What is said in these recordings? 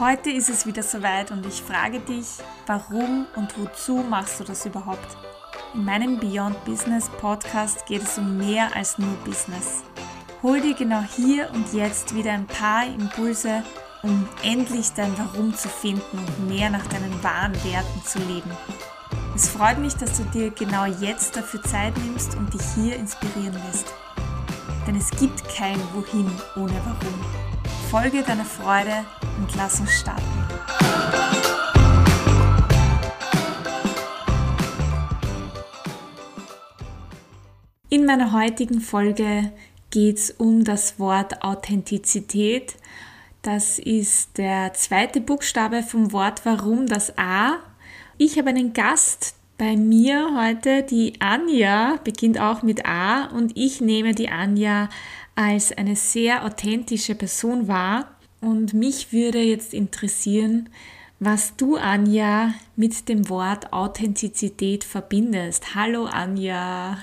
Heute ist es wieder soweit und ich frage dich, warum und wozu machst du das überhaupt? In meinem Beyond Business Podcast geht es um mehr als nur Business. Hol dir genau hier und jetzt wieder ein paar Impulse, um endlich dein Warum zu finden und mehr nach deinen wahren Werten zu leben. Es freut mich, dass du dir genau jetzt dafür Zeit nimmst und dich hier inspirieren lässt. Denn es gibt kein Wohin ohne Warum. Folge deiner Freude und lass uns starten. In meiner heutigen Folge geht es um das Wort Authentizität. Das ist der zweite Buchstabe vom Wort Warum, das A. Ich habe einen Gast bei mir heute, die Anja, beginnt auch mit A und ich nehme die Anja als eine sehr authentische Person wahr. Und mich würde jetzt interessieren, was du, Anja, mit dem Wort Authentizität verbindest. Hallo, Anja.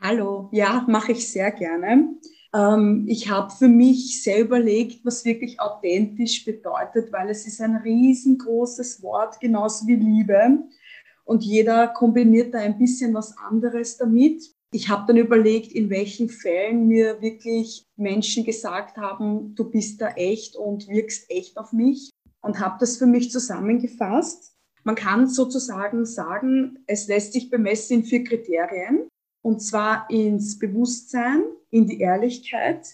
Hallo, ja, mache ich sehr gerne. Ähm, ich habe für mich sehr überlegt, was wirklich authentisch bedeutet, weil es ist ein riesengroßes Wort, genauso wie Liebe. Und jeder kombiniert da ein bisschen was anderes damit. Ich habe dann überlegt, in welchen Fällen mir wirklich Menschen gesagt haben, du bist da echt und wirkst echt auf mich und habe das für mich zusammengefasst. Man kann sozusagen sagen, es lässt sich bemessen in vier Kriterien und zwar ins Bewusstsein, in die Ehrlichkeit,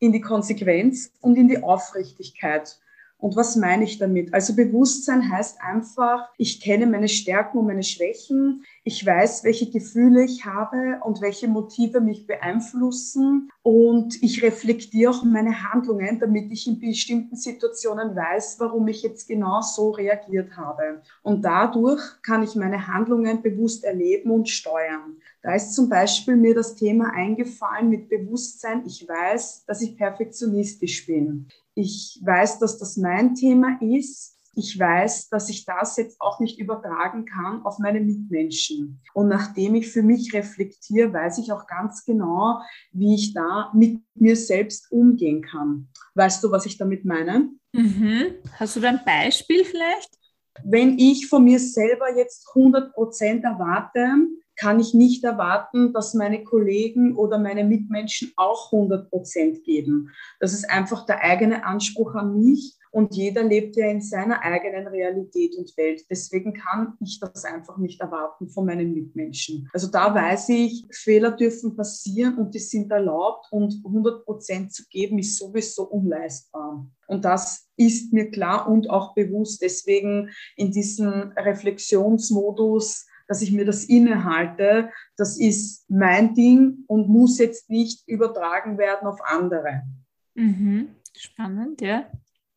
in die Konsequenz und in die Aufrichtigkeit. Und was meine ich damit? Also Bewusstsein heißt einfach, ich kenne meine Stärken und meine Schwächen. Ich weiß, welche Gefühle ich habe und welche Motive mich beeinflussen. Und ich reflektiere auch meine Handlungen, damit ich in bestimmten Situationen weiß, warum ich jetzt genau so reagiert habe. Und dadurch kann ich meine Handlungen bewusst erleben und steuern. Da ist zum Beispiel mir das Thema eingefallen mit Bewusstsein. Ich weiß, dass ich perfektionistisch bin. Ich weiß, dass das mein Thema ist. Ich weiß, dass ich das jetzt auch nicht übertragen kann auf meine Mitmenschen. Und nachdem ich für mich reflektiere, weiß ich auch ganz genau, wie ich da mit mir selbst umgehen kann. Weißt du, was ich damit meine? Mhm. Hast du da ein Beispiel vielleicht? Wenn ich von mir selber jetzt 100 Prozent erwarte, kann ich nicht erwarten, dass meine Kollegen oder meine Mitmenschen auch 100 Prozent geben. Das ist einfach der eigene Anspruch an mich und jeder lebt ja in seiner eigenen Realität und Welt. Deswegen kann ich das einfach nicht erwarten von meinen Mitmenschen. Also da weiß ich, Fehler dürfen passieren und die sind erlaubt und 100 Prozent zu geben ist sowieso unleistbar. Und das ist mir klar und auch bewusst. Deswegen in diesem Reflexionsmodus dass ich mir das innehalte, das ist mein Ding und muss jetzt nicht übertragen werden auf andere. Mhm. Spannend, ja.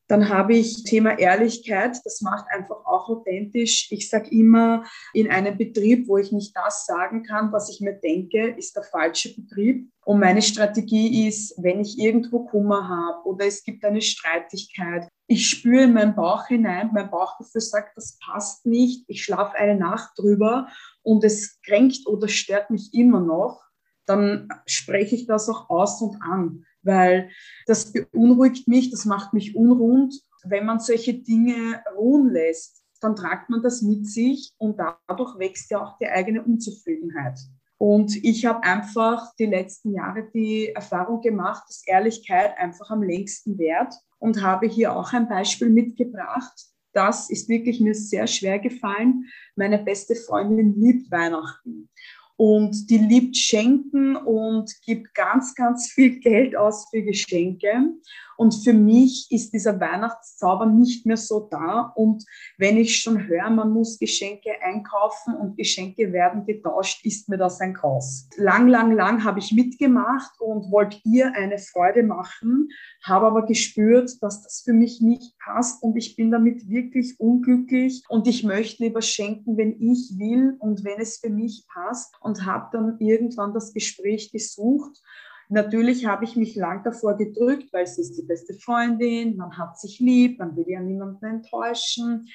Dann habe ich Thema Ehrlichkeit. Das macht einfach auch authentisch. Ich sage immer, in einem Betrieb, wo ich nicht das sagen kann, was ich mir denke, ist der falsche Betrieb. Und meine Strategie ist, wenn ich irgendwo Kummer habe oder es gibt eine Streitigkeit, ich spüre in meinen Bauch hinein, mein Bauchgefühl sagt, das passt nicht, ich schlafe eine Nacht drüber und es kränkt oder stört mich immer noch, dann spreche ich das auch aus und an weil das beunruhigt mich, das macht mich unrund. Wenn man solche Dinge ruhen lässt, dann tragt man das mit sich und dadurch wächst ja auch die eigene Unzufriedenheit. Und ich habe einfach die letzten Jahre die Erfahrung gemacht, dass Ehrlichkeit einfach am längsten währt und habe hier auch ein Beispiel mitgebracht. Das ist wirklich mir sehr schwer gefallen. Meine beste Freundin liebt Weihnachten und die liebt Schenken und gibt ganz, ganz viel Geld aus für Geschenke. Und für mich ist dieser Weihnachtszauber nicht mehr so da. Und wenn ich schon höre, man muss Geschenke einkaufen und Geschenke werden getauscht, ist mir das ein Graus. Lang, lang, lang habe ich mitgemacht und wollte ihr eine Freude machen, habe aber gespürt, dass das für mich nicht passt und ich bin damit wirklich unglücklich und ich möchte lieber schenken, wenn ich will und wenn es für mich passt und habe dann irgendwann das Gespräch gesucht Natürlich habe ich mich lang davor gedrückt, weil sie ist die beste Freundin, man hat sich lieb, man will ja niemanden enttäuschen.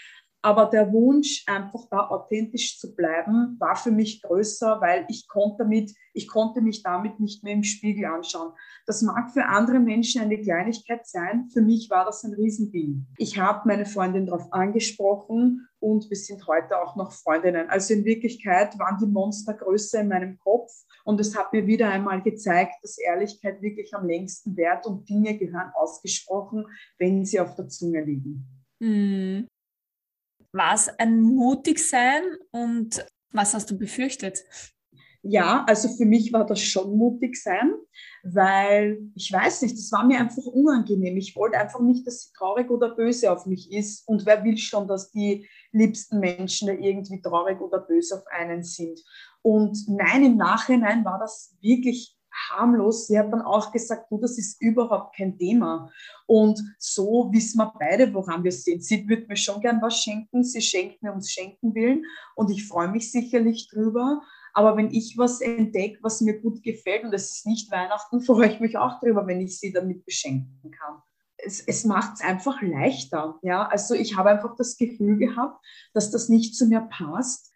Aber der Wunsch, einfach da authentisch zu bleiben, war für mich größer, weil ich konnte, damit, ich konnte mich damit nicht mehr im Spiegel anschauen. Das mag für andere Menschen eine Kleinigkeit sein. Für mich war das ein Riesending. Ich habe meine Freundin darauf angesprochen und wir sind heute auch noch Freundinnen. Also in Wirklichkeit waren die Monster größer in meinem Kopf und es hat mir wieder einmal gezeigt, dass Ehrlichkeit wirklich am längsten wert und Dinge gehören ausgesprochen, wenn sie auf der Zunge liegen. Hm. War es ein Mutigsein und was hast du befürchtet? Ja, also für mich war das schon mutig sein, weil ich weiß nicht, das war mir einfach unangenehm. Ich wollte einfach nicht, dass sie traurig oder böse auf mich ist. Und wer will schon, dass die liebsten Menschen da irgendwie traurig oder böse auf einen sind? Und nein, im Nachhinein war das wirklich harmlos. Sie hat dann auch gesagt, du, das ist überhaupt kein Thema. Und so wissen wir beide, woran wir sind. Sie würde mir schon gern was schenken, sie schenkt mir ums Schenken willen und ich freue mich sicherlich drüber. Aber wenn ich was entdecke, was mir gut gefällt und es ist nicht Weihnachten, freue ich mich auch drüber, wenn ich sie damit beschenken kann. Es, es macht es einfach leichter. Ja? Also ich habe einfach das Gefühl gehabt, dass das nicht zu mir passt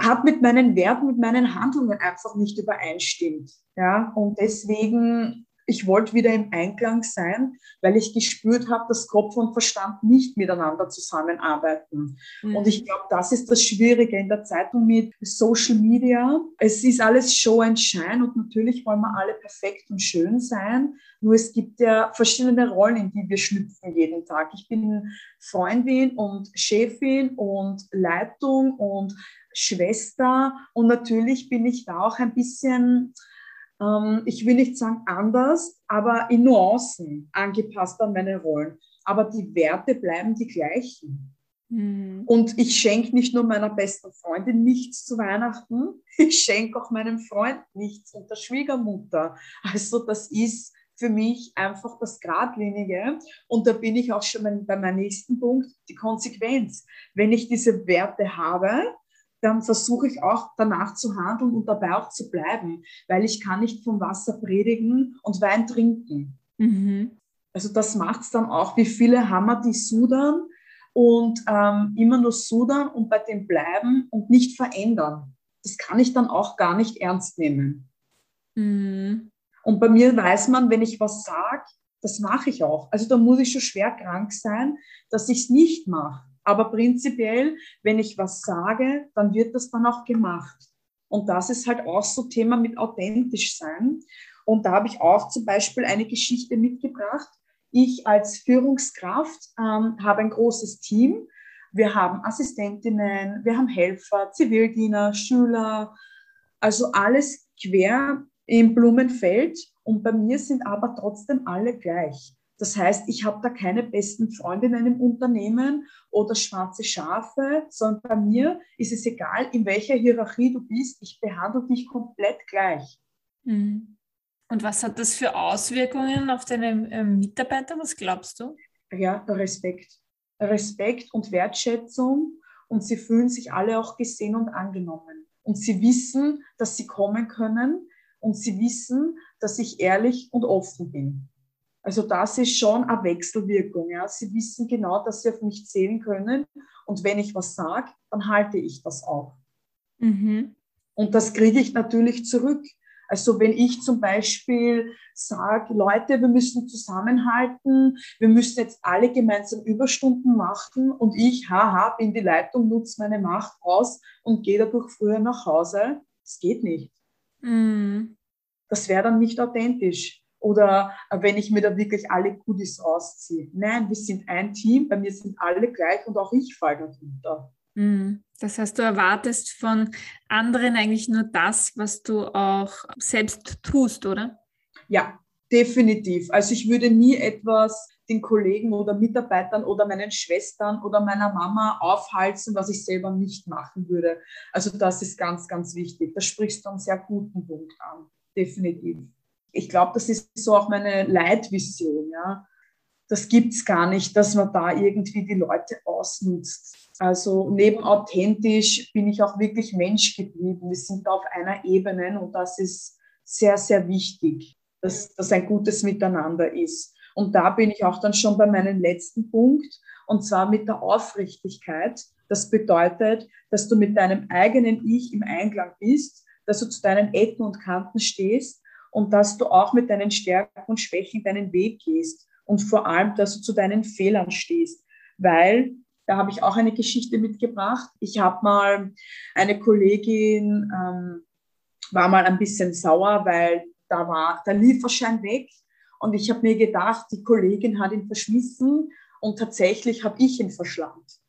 hat mit meinen Werten, mit meinen Handlungen einfach nicht übereinstimmt. Ja, und deswegen ich wollte wieder im Einklang sein, weil ich gespürt habe, dass Kopf und Verstand nicht miteinander zusammenarbeiten. Mhm. Und ich glaube, das ist das Schwierige in der Zeitung mit Social Media. Es ist alles Show and Shine und natürlich wollen wir alle perfekt und schön sein. Nur es gibt ja verschiedene Rollen, in die wir schlüpfen jeden Tag. Ich bin Freundin und Chefin und Leitung und Schwester und natürlich bin ich da auch ein bisschen ähm, ich will nicht sagen anders, aber in Nuancen angepasst an meine Rollen. Aber die Werte bleiben die gleichen. Mhm. Und ich schenke nicht nur meiner besten Freundin nichts zu Weihnachten, ich schenke auch meinem Freund nichts und der Schwiegermutter. Also das ist für mich einfach das Gradlinige. Und da bin ich auch schon bei meinem nächsten Punkt, die Konsequenz. Wenn ich diese Werte habe, dann versuche ich auch danach zu handeln und dabei auch zu bleiben, weil ich kann nicht vom Wasser predigen und Wein trinken. Mhm. Also das macht es dann auch, wie viele wir die sudern und ähm, immer nur sudern und bei dem bleiben und nicht verändern. Das kann ich dann auch gar nicht ernst nehmen. Mhm. Und bei mir weiß man, wenn ich was sage, das mache ich auch. Also da muss ich schon schwer krank sein, dass ich es nicht mache. Aber prinzipiell, wenn ich was sage, dann wird das dann auch gemacht. Und das ist halt auch so Thema mit authentisch sein. Und da habe ich auch zum Beispiel eine Geschichte mitgebracht. Ich als Führungskraft ähm, habe ein großes Team. Wir haben Assistentinnen, wir haben Helfer, Zivildiener, Schüler, also alles quer im Blumenfeld. Und bei mir sind aber trotzdem alle gleich. Das heißt, ich habe da keine besten Freundinnen im Unternehmen oder schwarze Schafe, sondern bei mir ist es egal, in welcher Hierarchie du bist, ich behandle dich komplett gleich. Mhm. Und was hat das für Auswirkungen auf deine ähm, Mitarbeiter? Was glaubst du? Ja, Respekt. Respekt und Wertschätzung und sie fühlen sich alle auch gesehen und angenommen. Und sie wissen, dass sie kommen können und sie wissen, dass ich ehrlich und offen bin. Also das ist schon eine Wechselwirkung. Ja. Sie wissen genau, dass sie auf mich zählen können. Und wenn ich was sage, dann halte ich das auch. Mhm. Und das kriege ich natürlich zurück. Also wenn ich zum Beispiel sage, Leute, wir müssen zusammenhalten, wir müssen jetzt alle gemeinsam Überstunden machen und ich, haha, bin die Leitung, nutze meine Macht aus und gehe dadurch früher nach Hause, das geht nicht. Mhm. Das wäre dann nicht authentisch. Oder wenn ich mir da wirklich alle Goodies rausziehe. Nein, wir sind ein Team, bei mir sind alle gleich und auch ich falle darunter. Mhm. Das heißt, du erwartest von anderen eigentlich nur das, was du auch selbst tust, oder? Ja, definitiv. Also ich würde nie etwas den Kollegen oder Mitarbeitern oder meinen Schwestern oder meiner Mama aufhalten, was ich selber nicht machen würde. Also das ist ganz, ganz wichtig. Da sprichst du einen sehr guten Punkt an. Definitiv ich glaube, das ist so auch meine Leitvision. Ja. Das gibt es gar nicht, dass man da irgendwie die Leute ausnutzt. Also neben authentisch bin ich auch wirklich Mensch geblieben. Wir sind auf einer Ebene und das ist sehr, sehr wichtig, dass das ein gutes Miteinander ist. Und da bin ich auch dann schon bei meinem letzten Punkt, und zwar mit der Aufrichtigkeit. Das bedeutet, dass du mit deinem eigenen Ich im Einklang bist, dass du zu deinen Ecken und Kanten stehst und dass du auch mit deinen Stärken und Schwächen deinen Weg gehst und vor allem, dass du zu deinen Fehlern stehst, weil da habe ich auch eine Geschichte mitgebracht. Ich habe mal eine Kollegin, ähm, war mal ein bisschen sauer, weil da war der Lieferschein weg und ich habe mir gedacht, die Kollegin hat ihn verschmissen und tatsächlich habe ich ihn verschlammt.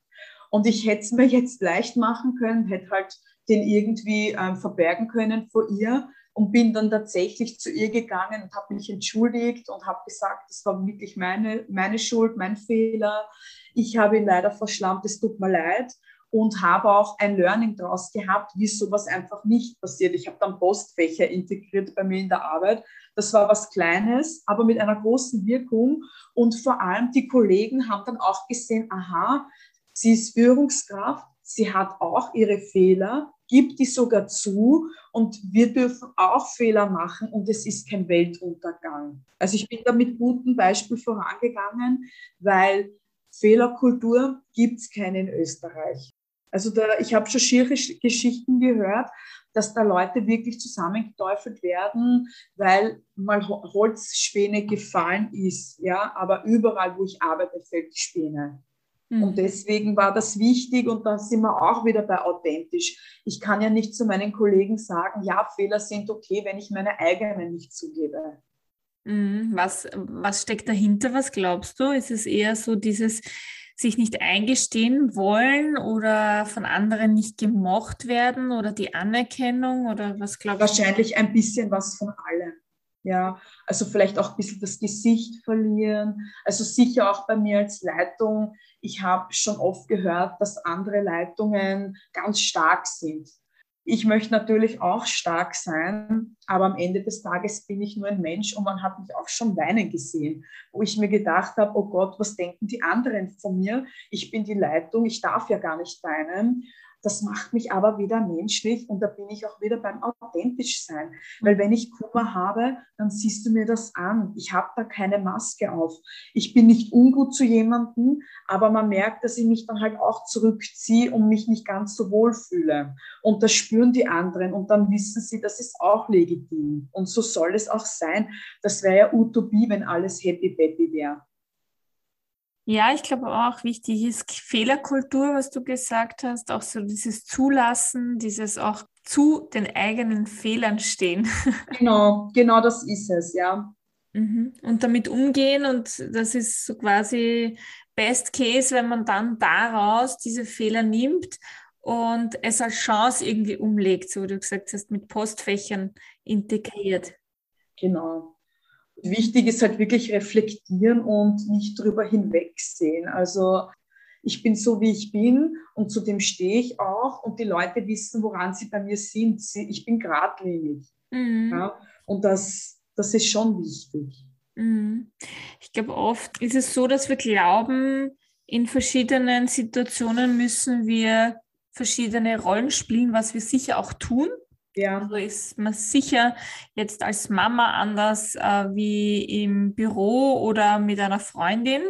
Und ich hätte es mir jetzt leicht machen können, hätte halt den irgendwie ähm, verbergen können vor ihr und bin dann tatsächlich zu ihr gegangen und habe mich entschuldigt und habe gesagt, das war wirklich meine, meine Schuld, mein Fehler. Ich habe ihn leider verschlammt, es tut mir leid und habe auch ein Learning daraus gehabt, wie sowas einfach nicht passiert. Ich habe dann Postfächer integriert bei mir in der Arbeit. Das war was Kleines, aber mit einer großen Wirkung. Und vor allem die Kollegen haben dann auch gesehen, aha, sie ist Führungskraft, sie hat auch ihre Fehler, gibt die sogar zu und wir dürfen auch Fehler machen und es ist kein Weltuntergang. Also ich bin da mit gutem Beispiel vorangegangen, weil Fehlerkultur gibt es keine in Österreich. Also da, ich habe schon schiere Geschichten gehört, dass da Leute wirklich zusammengeteufelt werden, weil mal Holzspäne gefallen ist. Ja, aber überall, wo ich arbeite, fällt die Späne. Mhm. Und deswegen war das wichtig und da sind wir auch wieder bei authentisch. Ich kann ja nicht zu meinen Kollegen sagen, ja, Fehler sind okay, wenn ich meine eigenen nicht zugebe. Mhm. Was, was steckt dahinter? Was glaubst du? Ist es eher so dieses sich nicht eingestehen wollen oder von anderen nicht gemocht werden oder die Anerkennung oder was glaubst du? Wahrscheinlich ein bisschen was von allem. Ja, also vielleicht auch ein bisschen das Gesicht verlieren. Also sicher auch bei mir als Leitung. Ich habe schon oft gehört, dass andere Leitungen ganz stark sind. Ich möchte natürlich auch stark sein, aber am Ende des Tages bin ich nur ein Mensch und man hat mich auch schon weinen gesehen, wo ich mir gedacht habe, oh Gott, was denken die anderen von mir? Ich bin die Leitung, ich darf ja gar nicht weinen. Das macht mich aber wieder menschlich und da bin ich auch wieder beim authentisch sein. Weil wenn ich Kummer habe, dann siehst du mir das an. Ich habe da keine Maske auf. Ich bin nicht ungut zu jemandem, aber man merkt, dass ich mich dann halt auch zurückziehe und mich nicht ganz so wohl fühle. Und das spüren die anderen und dann wissen sie, das ist auch legitim. Und so soll es auch sein. Das wäre ja Utopie, wenn alles happy-peppy wäre. Ja, ich glaube auch wichtig ist Fehlerkultur, was du gesagt hast, auch so dieses Zulassen, dieses auch zu den eigenen Fehlern stehen. Genau, genau das ist es, ja. Mhm. Und damit umgehen und das ist so quasi Best Case, wenn man dann daraus diese Fehler nimmt und es als Chance irgendwie umlegt, so wie du gesagt hast, mit Postfächern integriert. Genau wichtig ist halt wirklich reflektieren und nicht drüber hinwegsehen. Also ich bin so, wie ich bin und zu dem stehe ich auch und die Leute wissen, woran sie bei mir sind. Ich bin geradlinig. Mhm. Ja? Und das, das ist schon wichtig. Mhm. Ich glaube, oft ist es so, dass wir glauben, in verschiedenen Situationen müssen wir verschiedene Rollen spielen, was wir sicher auch tun. Ja. Also ist man sicher jetzt als Mama anders äh, wie im Büro oder mit einer Freundin.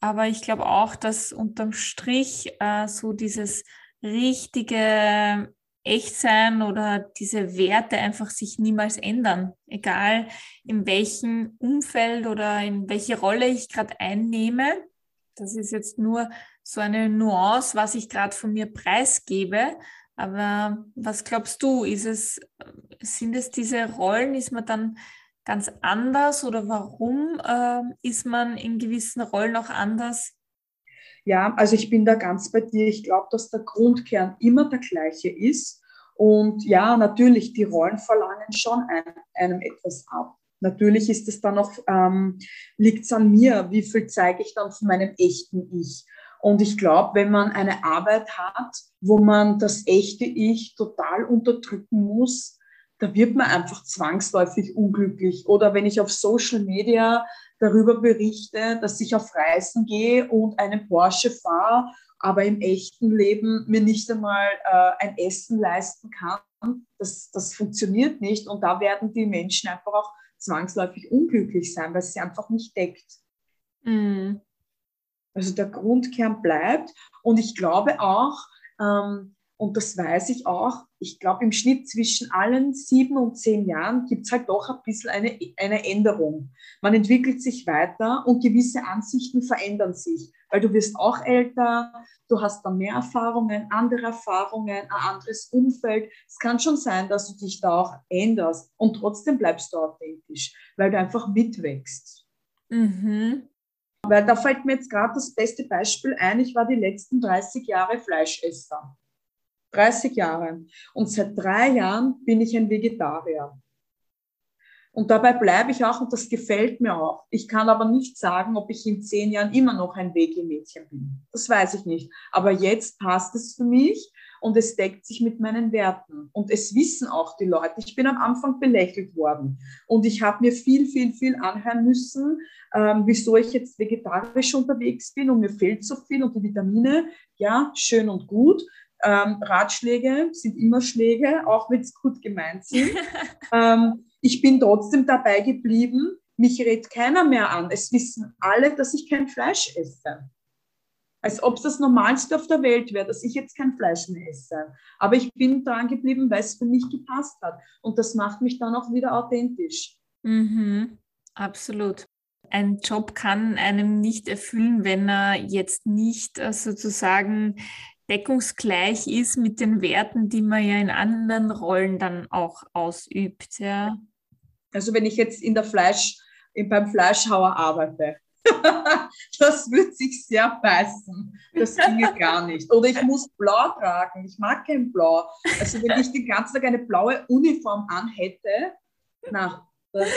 Aber ich glaube auch, dass unterm Strich äh, so dieses richtige Echtsein oder diese Werte einfach sich niemals ändern. Egal in welchem Umfeld oder in welche Rolle ich gerade einnehme. Das ist jetzt nur so eine Nuance, was ich gerade von mir preisgebe. Aber was glaubst du? Ist es, sind es diese Rollen? Ist man dann ganz anders oder warum äh, ist man in gewissen Rollen auch anders? Ja, also ich bin da ganz bei dir. Ich glaube, dass der Grundkern immer der gleiche ist. Und ja, natürlich, die Rollen verlangen schon ein, einem etwas ab. Natürlich ist es dann noch, ähm, liegt es an mir, wie viel zeige ich dann von meinem echten Ich. Und ich glaube, wenn man eine Arbeit hat, wo man das echte Ich total unterdrücken muss, da wird man einfach zwangsläufig unglücklich. Oder wenn ich auf Social Media darüber berichte, dass ich auf Reisen gehe und einen Porsche fahre, aber im echten Leben mir nicht einmal äh, ein Essen leisten kann, das, das funktioniert nicht. Und da werden die Menschen einfach auch zwangsläufig unglücklich sein, weil es sie einfach nicht deckt. Mm. Also der Grundkern bleibt. Und ich glaube auch, ähm, und das weiß ich auch, ich glaube, im Schnitt zwischen allen sieben und zehn Jahren gibt es halt doch ein bisschen eine, eine Änderung. Man entwickelt sich weiter und gewisse Ansichten verändern sich, weil du wirst auch älter, du hast dann mehr Erfahrungen, andere Erfahrungen, ein anderes Umfeld. Es kann schon sein, dass du dich da auch änderst und trotzdem bleibst du authentisch, weil du einfach mitwächst. Mhm. Weil da fällt mir jetzt gerade das beste Beispiel ein. Ich war die letzten 30 Jahre Fleischesser. 30 Jahre. Und seit drei Jahren bin ich ein Vegetarier. Und dabei bleibe ich auch und das gefällt mir auch. Ich kann aber nicht sagen, ob ich in zehn Jahren immer noch ein Veggie-Mädchen bin. Das weiß ich nicht. Aber jetzt passt es für mich und es deckt sich mit meinen Werten. Und es wissen auch die Leute. Ich bin am Anfang belächelt worden und ich habe mir viel, viel, viel anhören müssen, ähm, wieso ich jetzt vegetarisch unterwegs bin und mir fehlt so viel und die Vitamine. Ja, schön und gut. Ähm, Ratschläge sind immer Schläge, auch wenn es gut gemeint sind. ähm, ich bin trotzdem dabei geblieben. Mich redet keiner mehr an. Es wissen alle, dass ich kein Fleisch esse. Als ob es das Normalste auf der Welt wäre, dass ich jetzt kein Fleisch mehr esse. Aber ich bin dran geblieben, weil es für mich gepasst hat. Und das macht mich dann auch wieder authentisch. Mhm, absolut. Ein Job kann einem nicht erfüllen, wenn er jetzt nicht äh, sozusagen deckungsgleich ist mit den Werten, die man ja in anderen Rollen dann auch ausübt. Ja. Also wenn ich jetzt in der Fleisch, beim Fleischhauer arbeite, das würde sich sehr beißen. Das ginge gar nicht. Oder ich muss blau tragen. Ich mag kein Blau. Also wenn ich den ganzen Tag eine blaue Uniform anhätte, na, das,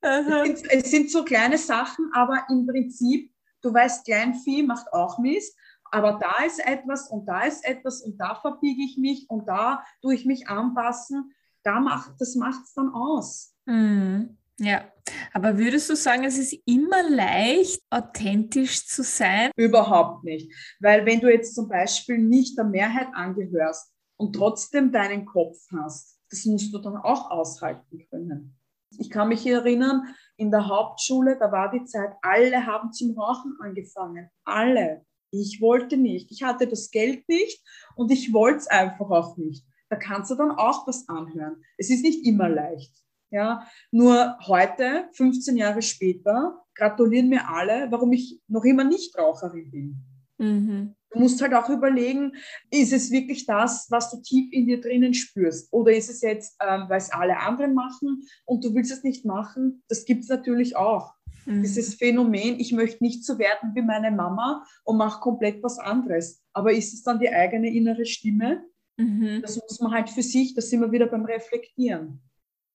es, sind, es sind so kleine Sachen, aber im Prinzip, du weißt, Kleinvieh macht auch Mist aber da ist etwas und da ist etwas und da verbiege ich mich und da tue ich mich anpassen. Da macht, das macht es dann aus. Mhm. Ja, aber würdest du sagen, es ist immer leicht, authentisch zu sein? Überhaupt nicht. Weil wenn du jetzt zum Beispiel nicht der Mehrheit angehörst und trotzdem deinen Kopf hast, das musst du dann auch aushalten können. Ich kann mich erinnern, in der Hauptschule, da war die Zeit, alle haben zum Rauchen angefangen. Alle. Ich wollte nicht. Ich hatte das Geld nicht und ich wollte es einfach auch nicht. Da kannst du dann auch was anhören. Es ist nicht immer leicht. Ja, nur heute, 15 Jahre später, gratulieren mir alle, warum ich noch immer nicht Raucherin bin. Mhm. Du musst halt auch überlegen, ist es wirklich das, was du tief in dir drinnen spürst? Oder ist es jetzt, ähm, weil es alle anderen machen und du willst es nicht machen? Das gibt es natürlich auch. Mhm. Dieses Phänomen, ich möchte nicht so werden wie meine Mama und mache komplett was anderes. Aber ist es dann die eigene innere Stimme? Mhm. Das muss man halt für sich, da sind wir wieder beim Reflektieren.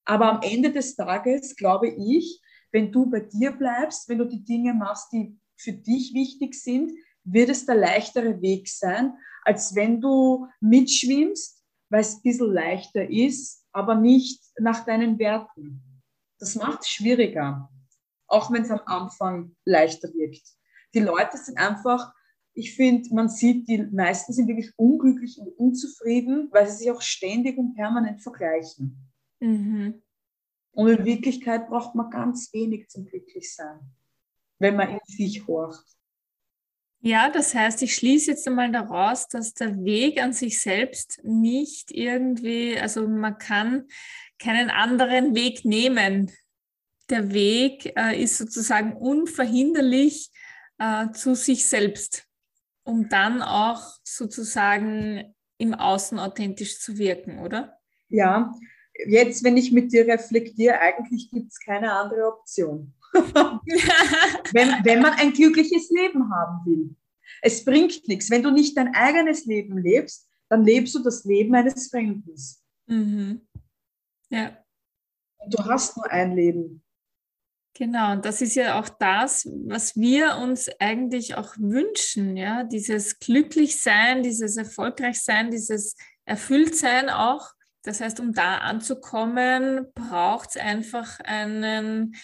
Aber am Ende des Tages glaube ich, wenn du bei dir bleibst, wenn du die Dinge machst, die für dich wichtig sind, wird es der leichtere Weg sein, als wenn du mitschwimmst, weil es ein bisschen leichter ist, aber nicht nach deinen Werten. Das macht es schwieriger auch wenn es am Anfang leichter wirkt. Die Leute sind einfach, ich finde, man sieht, die meisten sind wirklich unglücklich und unzufrieden, weil sie sich auch ständig und permanent vergleichen. Mhm. Und in Wirklichkeit braucht man ganz wenig zum Glücklichsein, wenn man in sich horcht. Ja, das heißt, ich schließe jetzt einmal daraus, dass der Weg an sich selbst nicht irgendwie, also man kann keinen anderen Weg nehmen der Weg äh, ist sozusagen unverhinderlich äh, zu sich selbst, um dann auch sozusagen im Außen authentisch zu wirken, oder? Ja, jetzt, wenn ich mit dir reflektiere, eigentlich gibt es keine andere Option. wenn, wenn man ein glückliches Leben haben will. Es bringt nichts. Wenn du nicht dein eigenes Leben lebst, dann lebst du das Leben eines Fremden. Mhm. Ja. Du hast nur ein Leben. Genau, und das ist ja auch das, was wir uns eigentlich auch wünschen, ja, dieses Glücklichsein, dieses Erfolgreichsein, dieses Erfülltsein auch. Das heißt, um da anzukommen, braucht es einfach einen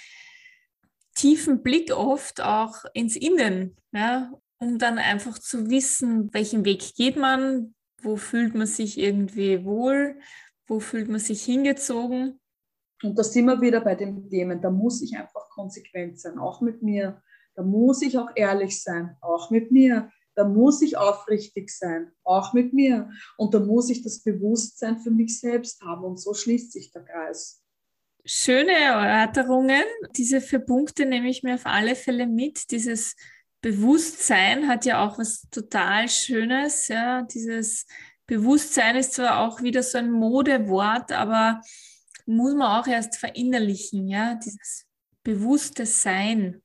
tiefen Blick oft auch ins Innen, ja, um dann einfach zu wissen, welchen Weg geht man, wo fühlt man sich irgendwie wohl, wo fühlt man sich hingezogen und da sind wir wieder bei den Themen, da muss ich einfach konsequent sein, auch mit mir, Da muss ich auch ehrlich sein, auch mit mir. Da muss ich aufrichtig sein, auch mit mir. Und da muss ich das Bewusstsein für mich selbst haben. Und so schließt sich der Kreis. Schöne Erörterungen. Diese vier Punkte nehme ich mir auf alle Fälle mit. Dieses Bewusstsein hat ja auch was total Schönes. Ja, dieses Bewusstsein ist zwar auch wieder so ein Modewort, aber muss man auch erst verinnerlichen, ja, dieses bewusste Sein.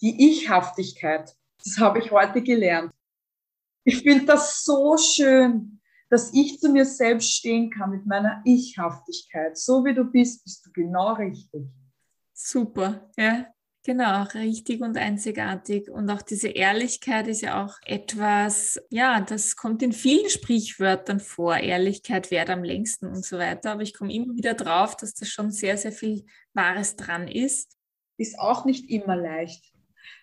Die Ichhaftigkeit, das habe ich heute gelernt. Ich finde das so schön, dass ich zu mir selbst stehen kann mit meiner Ichhaftigkeit. So wie du bist, bist du genau richtig. Super, ja. Genau, richtig und einzigartig. Und auch diese Ehrlichkeit ist ja auch etwas, ja, das kommt in vielen Sprichwörtern vor. Ehrlichkeit währt am längsten und so weiter. Aber ich komme immer wieder drauf, dass da schon sehr, sehr viel Wahres dran ist. Ist auch nicht immer leicht,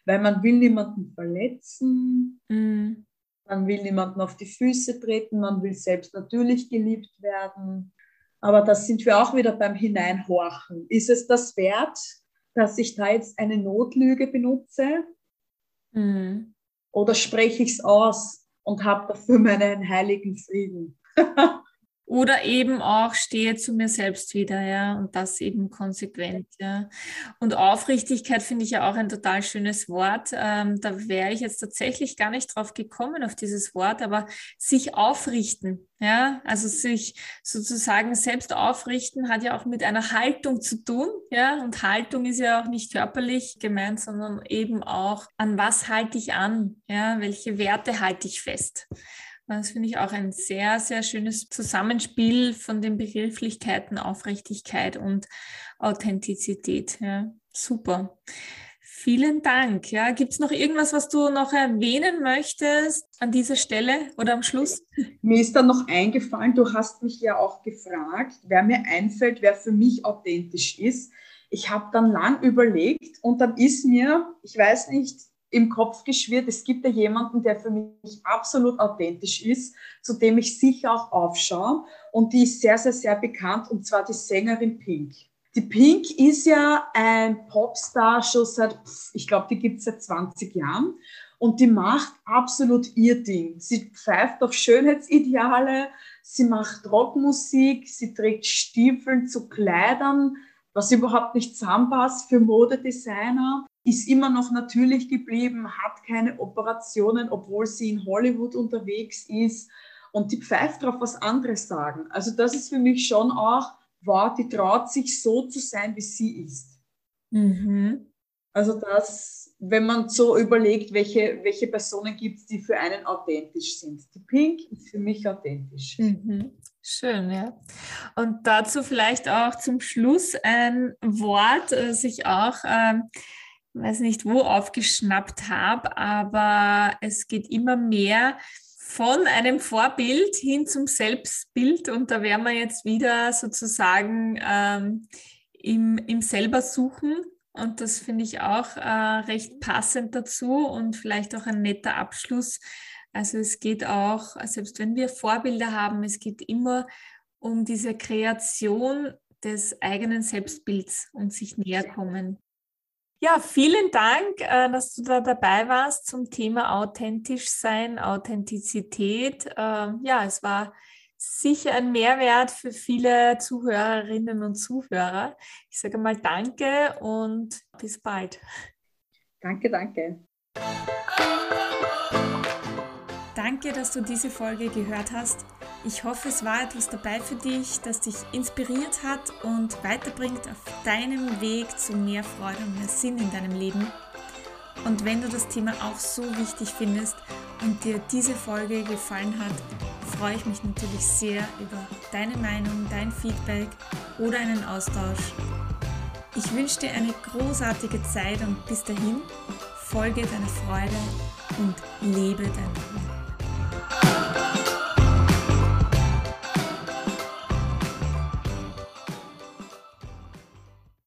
weil man will niemanden verletzen. Mm. Man will niemanden auf die Füße treten, man will selbst natürlich geliebt werden. Aber da sind wir auch wieder beim Hineinhorchen. Ist es das wert, dass ich da jetzt eine Notlüge benutze? Mhm. Oder spreche ich es aus und habe dafür meinen heiligen Frieden? Oder eben auch stehe zu mir selbst wieder, ja, und das eben konsequent, ja. Und Aufrichtigkeit finde ich ja auch ein total schönes Wort. Ähm, da wäre ich jetzt tatsächlich gar nicht drauf gekommen, auf dieses Wort, aber sich aufrichten, ja, also sich sozusagen selbst aufrichten hat ja auch mit einer Haltung zu tun, ja, und Haltung ist ja auch nicht körperlich gemeint, sondern eben auch, an was halte ich an, ja, welche Werte halte ich fest. Das finde ich auch ein sehr, sehr schönes Zusammenspiel von den Begrifflichkeiten Aufrichtigkeit und Authentizität. Ja, super. Vielen Dank. Ja, gibt es noch irgendwas, was du noch erwähnen möchtest an dieser Stelle oder am Schluss? Mir ist dann noch eingefallen, du hast mich ja auch gefragt, wer mir einfällt, wer für mich authentisch ist. Ich habe dann lang überlegt und dann ist mir, ich weiß nicht, im Kopf geschwirrt, es gibt ja jemanden, der für mich absolut authentisch ist, zu dem ich sicher auch aufschaue. Und die ist sehr, sehr, sehr bekannt, und zwar die Sängerin Pink. Die Pink ist ja ein Popstar schon seit, ich glaube, die gibt es seit 20 Jahren. Und die macht absolut ihr Ding. Sie pfeift auf Schönheitsideale, sie macht Rockmusik, sie trägt Stiefeln zu Kleidern, was überhaupt nicht zusammenpasst für Modedesigner ist immer noch natürlich geblieben, hat keine Operationen, obwohl sie in Hollywood unterwegs ist und die pfeift drauf, was andere sagen. Also das ist für mich schon auch, wow, die traut sich so zu sein, wie sie ist. Mhm. Also das, wenn man so überlegt, welche, welche Personen gibt es, die für einen authentisch sind. Die Pink ist für mich authentisch. Mhm. Schön, ja. Und dazu vielleicht auch zum Schluss ein Wort, das ich auch ähm, weiß nicht wo aufgeschnappt habe, aber es geht immer mehr von einem Vorbild hin zum Selbstbild und da werden wir jetzt wieder sozusagen ähm, im, im selber suchen und das finde ich auch äh, recht passend dazu und vielleicht auch ein netter Abschluss. Also es geht auch, selbst wenn wir Vorbilder haben, es geht immer um diese Kreation des eigenen Selbstbilds und sich näher kommen. Ja, vielen Dank, äh, dass du da dabei warst zum Thema authentisch sein, Authentizität. Ähm, ja, es war sicher ein Mehrwert für viele Zuhörerinnen und Zuhörer. Ich sage mal Danke und bis bald. Danke, danke. Danke, dass du diese Folge gehört hast. Ich hoffe, es war etwas dabei für dich, das dich inspiriert hat und weiterbringt auf deinem Weg zu mehr Freude und mehr Sinn in deinem Leben. Und wenn du das Thema auch so wichtig findest und dir diese Folge gefallen hat, freue ich mich natürlich sehr über deine Meinung, dein Feedback oder einen Austausch. Ich wünsche dir eine großartige Zeit und bis dahin folge deiner Freude und lebe dein Traum.